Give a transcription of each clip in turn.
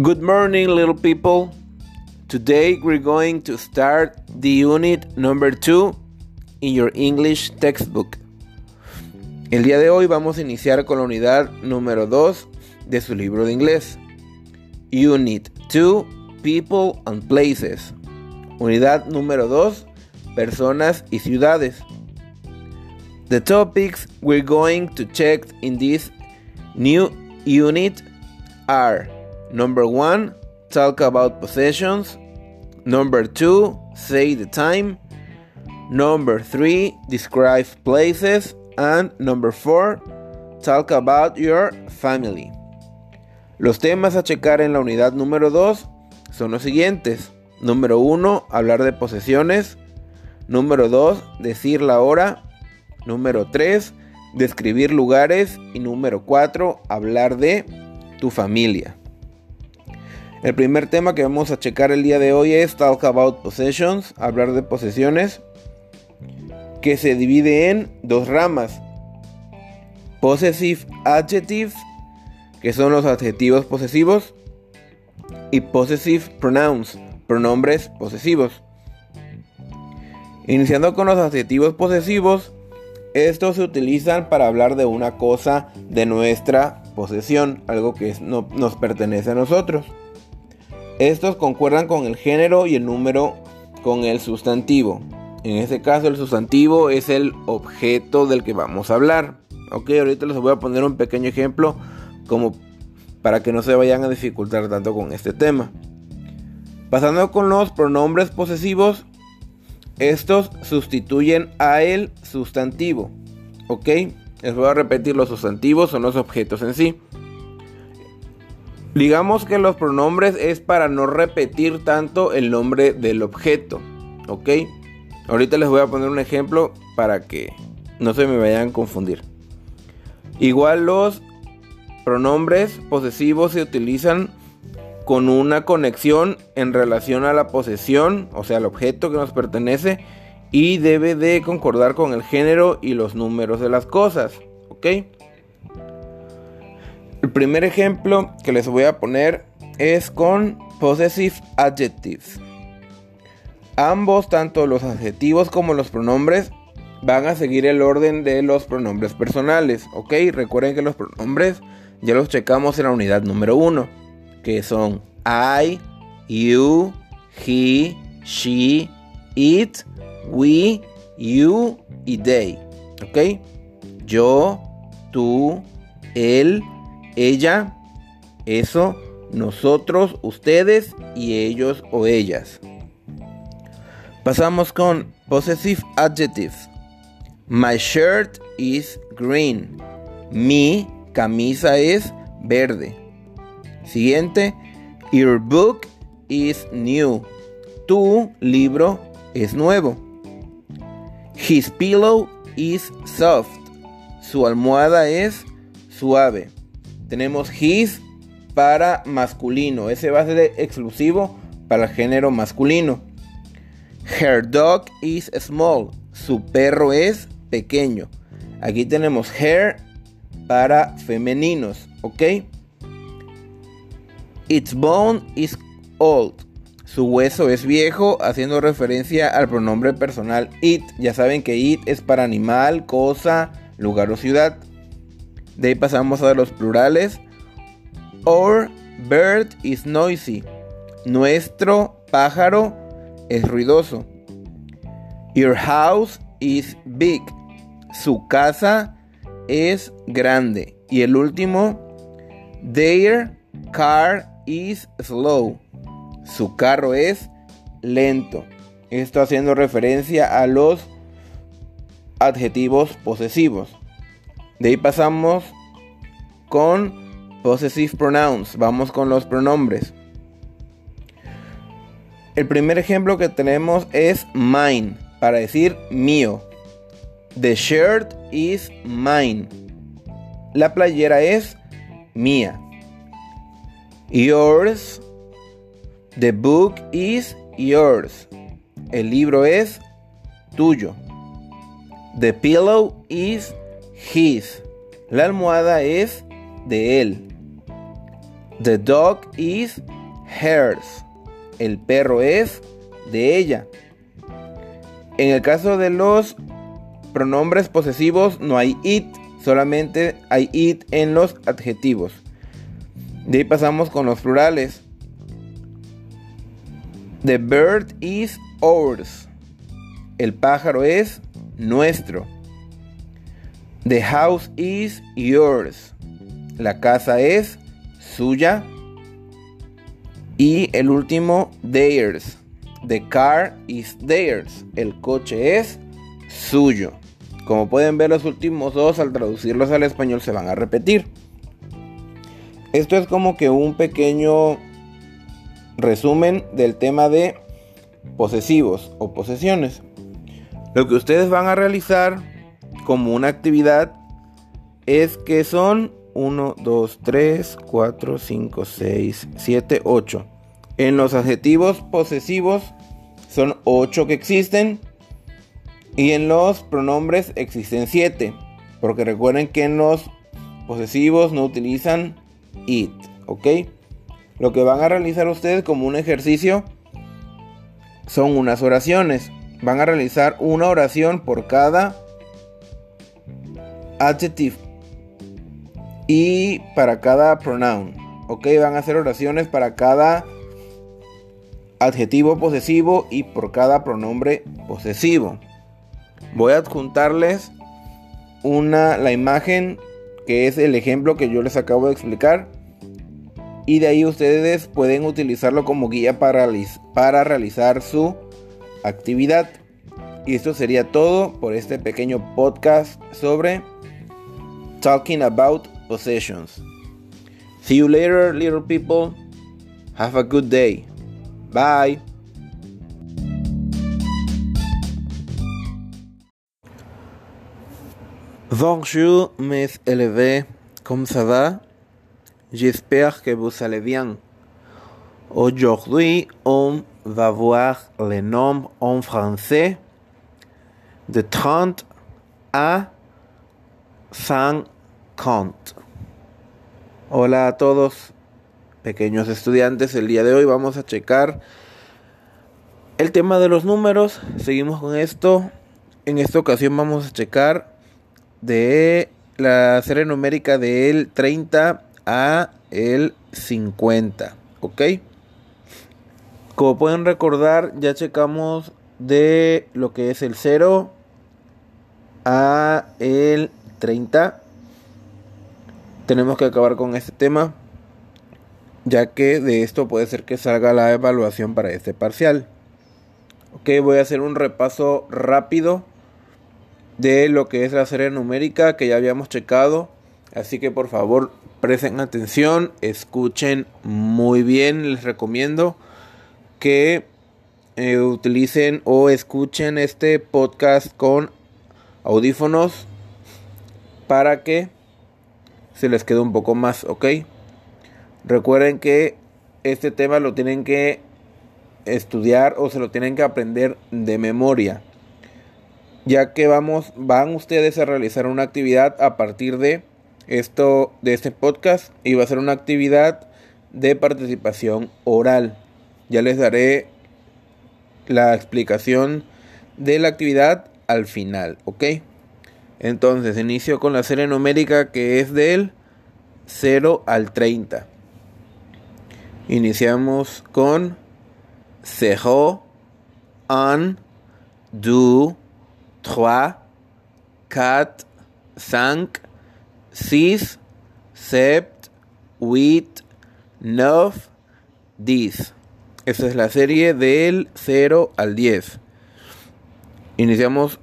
Good morning, little people. Today we're going to start the unit number two in your English textbook. El día de hoy vamos a iniciar con la unidad número 2 de su libro de inglés. Unit 2 People and Places. Unidad número 2 Personas y ciudades. The topics we're going to check in this new unit are Number one, talk about possessions. Number two, say the time. Number three, describe places. And number four, talk about your family. Los temas a checar en la unidad número 2 son los siguientes. Número 1, hablar de posesiones. Número 2, decir la hora. Número 3, describir lugares. Y número 4, hablar de tu familia. El primer tema que vamos a checar el día de hoy es Talk About Possessions, hablar de posesiones, que se divide en dos ramas. Possessive Adjectives, que son los adjetivos posesivos, y Possessive Pronouns, pronombres posesivos. Iniciando con los adjetivos posesivos, estos se utilizan para hablar de una cosa de nuestra posesión, algo que no, nos pertenece a nosotros. Estos concuerdan con el género y el número con el sustantivo. En este caso el sustantivo es el objeto del que vamos a hablar. Ok, ahorita les voy a poner un pequeño ejemplo como para que no se vayan a dificultar tanto con este tema. Pasando con los pronombres posesivos, estos sustituyen a el sustantivo. Ok, les voy a repetir, los sustantivos son los objetos en sí. Digamos que los pronombres es para no repetir tanto el nombre del objeto. ¿Ok? Ahorita les voy a poner un ejemplo para que no se me vayan a confundir. Igual los pronombres posesivos se utilizan con una conexión en relación a la posesión, o sea, al objeto que nos pertenece, y debe de concordar con el género y los números de las cosas. ¿Ok? El primer ejemplo que les voy a poner es con possessive adjectives. Ambos, tanto los adjetivos como los pronombres, van a seguir el orden de los pronombres personales. ¿Ok? Recuerden que los pronombres ya los checamos en la unidad número 1, que son I, you, he, she, it, we, you y they. ¿Ok? Yo, tú, él, ella, eso, nosotros, ustedes y ellos o ellas. Pasamos con possessive adjectives. My shirt is green. Mi camisa es verde. Siguiente. Your book is new. Tu libro es nuevo. His pillow is soft. Su almohada es suave. Tenemos his para masculino. Ese va a ser exclusivo para el género masculino. Her dog is small. Su perro es pequeño. Aquí tenemos her para femeninos. ¿Ok? Its bone is old. Su hueso es viejo, haciendo referencia al pronombre personal it. Ya saben que it es para animal, cosa, lugar o ciudad. De ahí pasamos a los plurales. Our bird is noisy. Nuestro pájaro es ruidoso. Your house is big. Su casa es grande. Y el último, their car is slow. Su carro es lento. Esto haciendo referencia a los adjetivos posesivos. De ahí pasamos con possessive pronouns. Vamos con los pronombres. El primer ejemplo que tenemos es mine, para decir mío. The shirt is mine. La playera es mía. Yours. The book is yours. El libro es tuyo. The pillow is his. La almohada es de él. The dog is hers. El perro es de ella. En el caso de los pronombres posesivos no hay it, solamente hay it en los adjetivos. De ahí pasamos con los plurales. The bird is ours. El pájaro es nuestro. The house is yours. La casa es suya. Y el último, theirs. The car is theirs. El coche es suyo. Como pueden ver, los últimos dos al traducirlos al español se van a repetir. Esto es como que un pequeño resumen del tema de posesivos o posesiones. Lo que ustedes van a realizar como una actividad es que son 1, 2, 3, 4, 5, 6, 7, 8. En los adjetivos posesivos son 8 que existen. Y en los pronombres existen 7. Porque recuerden que en los posesivos no utilizan it. ¿Ok? Lo que van a realizar ustedes como un ejercicio son unas oraciones. Van a realizar una oración por cada adjective y para cada pronoun. Ok, van a hacer oraciones para cada adjetivo posesivo y por cada pronombre posesivo. Voy a adjuntarles una, la imagen que es el ejemplo que yo les acabo de explicar. Y de ahí ustedes pueden utilizarlo como guía para, para realizar su actividad. Y esto sería todo por este pequeño podcast sobre Talking About Possessions. See you later, little people. Have a good day. Bye. Bonjour, mes élevés. Comment ça va? J'espère que vous allez bien. Aujourd'hui, on va voir les nombres en français de 30 à 50. Hola a todos, pequeños estudiantes. El día de hoy vamos a checar el tema de los números. Seguimos con esto. En esta ocasión vamos a checar de la serie numérica del 30 a el 50. ¿Ok? Como pueden recordar, ya checamos de lo que es el 0 a el 30. Tenemos que acabar con este tema, ya que de esto puede ser que salga la evaluación para este parcial. Ok, voy a hacer un repaso rápido de lo que es la serie numérica que ya habíamos checado. Así que por favor presten atención, escuchen muy bien. Les recomiendo que eh, utilicen o escuchen este podcast con audífonos para que se les quede un poco más, ¿ok? Recuerden que este tema lo tienen que estudiar o se lo tienen que aprender de memoria ya que vamos, van ustedes a realizar una actividad a partir de esto, de este podcast, y va a ser una actividad de participación oral. Ya les daré la explicación de la actividad al final, ¿ok? Entonces, inicio con la serie numérica que es del 0 al 30. Iniciamos con 0, an, do, 3, 4, 5, 6, 7, 8, 9, 10. Esta es la serie del 0 al 10. Iniciamos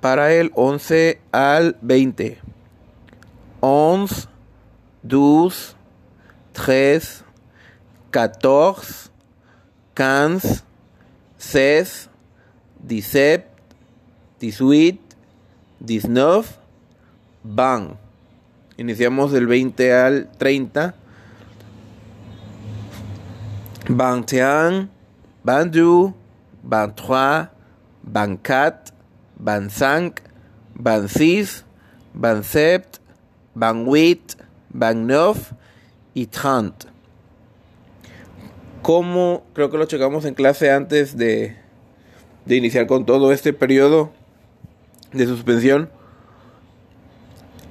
para el 11 al 20. 11, 12, 13, 14, 15, 16, 17, 18, 19, van. Iniciamos del 20 al 30. 21, 22, 23, 24, 25, 26, 27, 28, 29 y 30. como creo que lo checamos en clase antes de, de iniciar con todo este periodo de suspensión,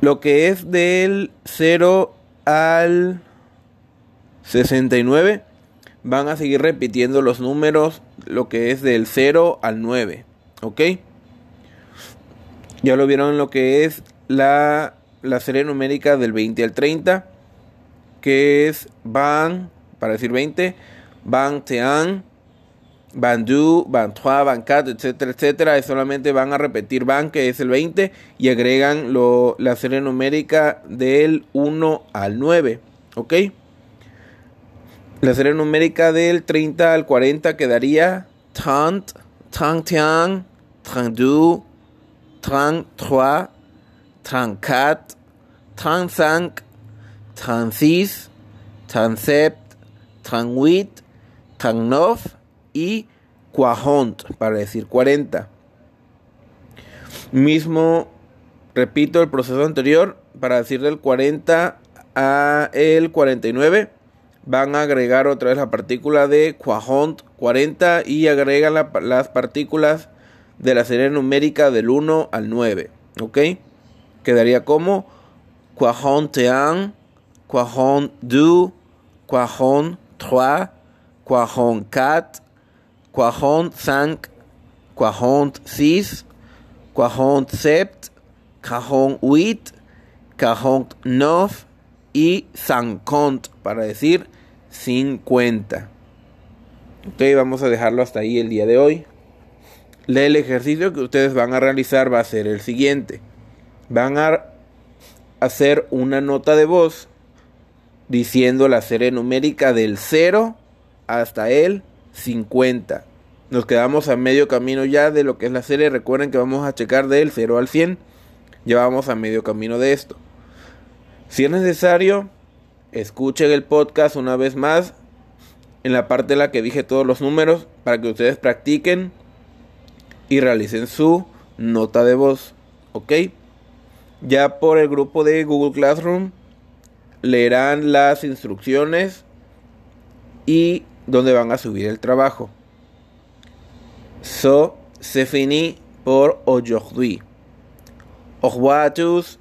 lo que es del 0 al 69 van a seguir repitiendo los números, lo que es del 0 al 9, ¿ok? Ya lo vieron lo que es la, la serie numérica del 20 al 30, que es Ban, para decir 20, Ban Tean, Ban Du, Ban Trois, Ban Cat, etcétera, etcétera. solamente van a repetir Ban, que es el 20, y agregan lo, la serie numérica del 1 al 9, ¿ok? La serie numérica del 30 al 40 quedaría Tant, Tant Tian, Tant Du, 33, 34, 35, 36, 37, 38, 39 y 40 para decir 40. Mismo, repito el proceso anterior para decir del 40 a el 49 van a agregar otra vez la partícula de 40 y agregan las partículas de la serie numérica del 1 al 9. ¿Ok? Quedaría como 41, 42, 43, 44, 45, 46, 47, 48, 49 y 50 para decir 50. Ok, vamos a dejarlo hasta ahí el día de hoy el ejercicio que ustedes van a realizar va a ser el siguiente. Van a hacer una nota de voz diciendo la serie numérica del 0 hasta el 50. Nos quedamos a medio camino ya de lo que es la serie. Recuerden que vamos a checar del 0 al 100. Ya vamos a medio camino de esto. Si es necesario, escuchen el podcast una vez más en la parte en la que dije todos los números para que ustedes practiquen y realicen su nota de voz. ¿Ok? Ya por el grupo de Google Classroom leerán las instrucciones y donde van a subir el trabajo. So, se finí por aujourd'hui. Au revoir tous.